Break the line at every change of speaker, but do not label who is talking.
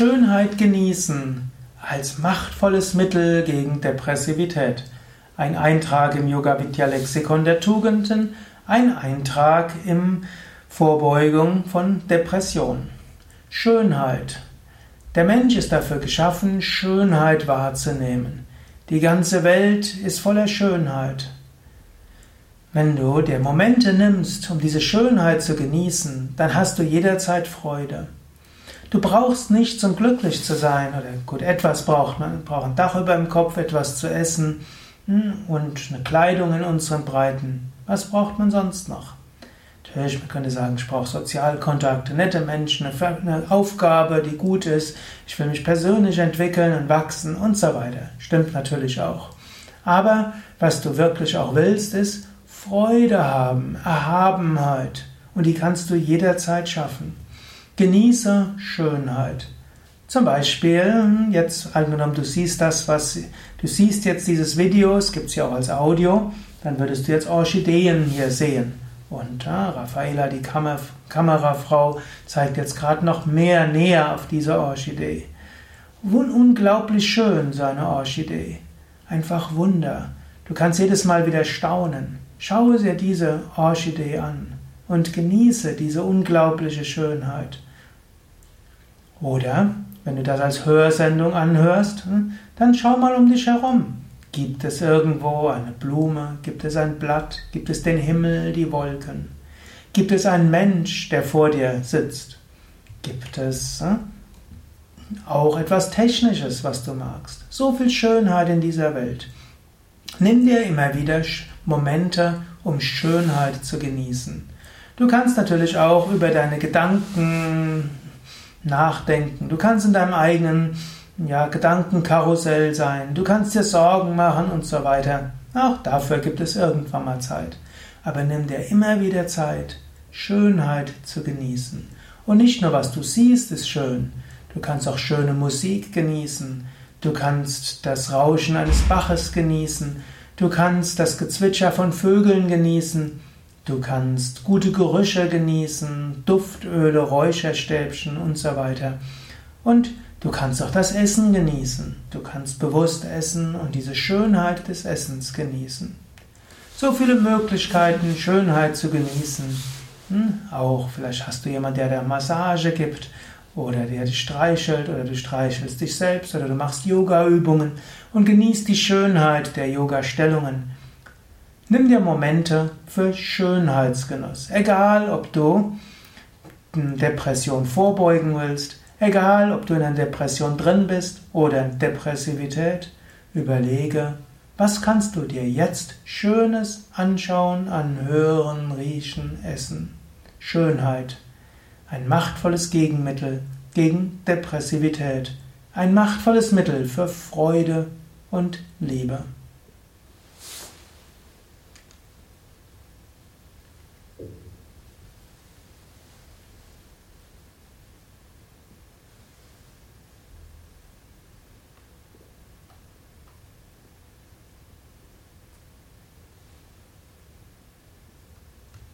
Schönheit genießen als machtvolles Mittel gegen Depressivität. Ein Eintrag im Yoga Vidya Lexikon der Tugenden, ein Eintrag im Vorbeugung von Depression. Schönheit. Der Mensch ist dafür geschaffen, Schönheit wahrzunehmen. Die ganze Welt ist voller Schönheit. Wenn du dir Momente nimmst, um diese Schönheit zu genießen, dann hast du jederzeit Freude. Du brauchst nicht zum glücklich zu sein, oder gut, etwas braucht man. Man braucht ein Dach über dem Kopf, etwas zu essen hm, und eine Kleidung in unseren Breiten. Was braucht man sonst noch? Natürlich, man könnte sagen, ich brauche Sozialkontakte, nette Menschen, eine Aufgabe, die gut ist. Ich will mich persönlich entwickeln und wachsen und so weiter. Stimmt natürlich auch. Aber was du wirklich auch willst, ist Freude haben, Erhabenheit. Und die kannst du jederzeit schaffen. Genieße Schönheit. Zum Beispiel, jetzt angenommen, du siehst das, was du siehst jetzt dieses Video, es gibt es ja auch als Audio, dann würdest du jetzt Orchideen hier sehen. Und ja, Raffaela, die Kamer Kamerafrau, zeigt jetzt gerade noch mehr näher auf diese Orchidee. Unglaublich schön, so eine Orchidee. Einfach Wunder. Du kannst jedes Mal wieder staunen. Schaue dir diese Orchidee an und genieße diese unglaubliche Schönheit. Oder, wenn du das als Hörsendung anhörst, hm, dann schau mal um dich herum. Gibt es irgendwo eine Blume? Gibt es ein Blatt? Gibt es den Himmel, die Wolken? Gibt es einen Mensch, der vor dir sitzt? Gibt es hm, auch etwas Technisches, was du magst? So viel Schönheit in dieser Welt. Nimm dir immer wieder Momente, um Schönheit zu genießen. Du kannst natürlich auch über deine Gedanken nachdenken. Du kannst in deinem eigenen ja, Gedankenkarussell sein. Du kannst dir Sorgen machen und so weiter. Auch dafür gibt es irgendwann mal Zeit. Aber nimm dir immer wieder Zeit, Schönheit zu genießen. Und nicht nur was du siehst, ist schön. Du kannst auch schöne Musik genießen. Du kannst das Rauschen eines Baches genießen. Du kannst das Gezwitscher von Vögeln genießen. Du kannst gute Gerüche genießen, Duftöle, Räucherstäbchen und so weiter. Und du kannst auch das Essen genießen. Du kannst bewusst essen und diese Schönheit des Essens genießen. So viele Möglichkeiten, Schönheit zu genießen. Hm? Auch vielleicht hast du jemanden, der dir Massage gibt oder der dich streichelt oder du streichelst dich selbst oder du machst Yoga-Übungen und genießt die Schönheit der Yoga-Stellungen. Nimm dir Momente für Schönheitsgenuss. Egal, ob du Depression vorbeugen willst, egal, ob du in einer Depression drin bist oder in Depressivität, überlege, was kannst du dir jetzt Schönes anschauen, anhören, riechen, essen. Schönheit. Ein machtvolles Gegenmittel gegen Depressivität. Ein machtvolles Mittel für Freude und Liebe.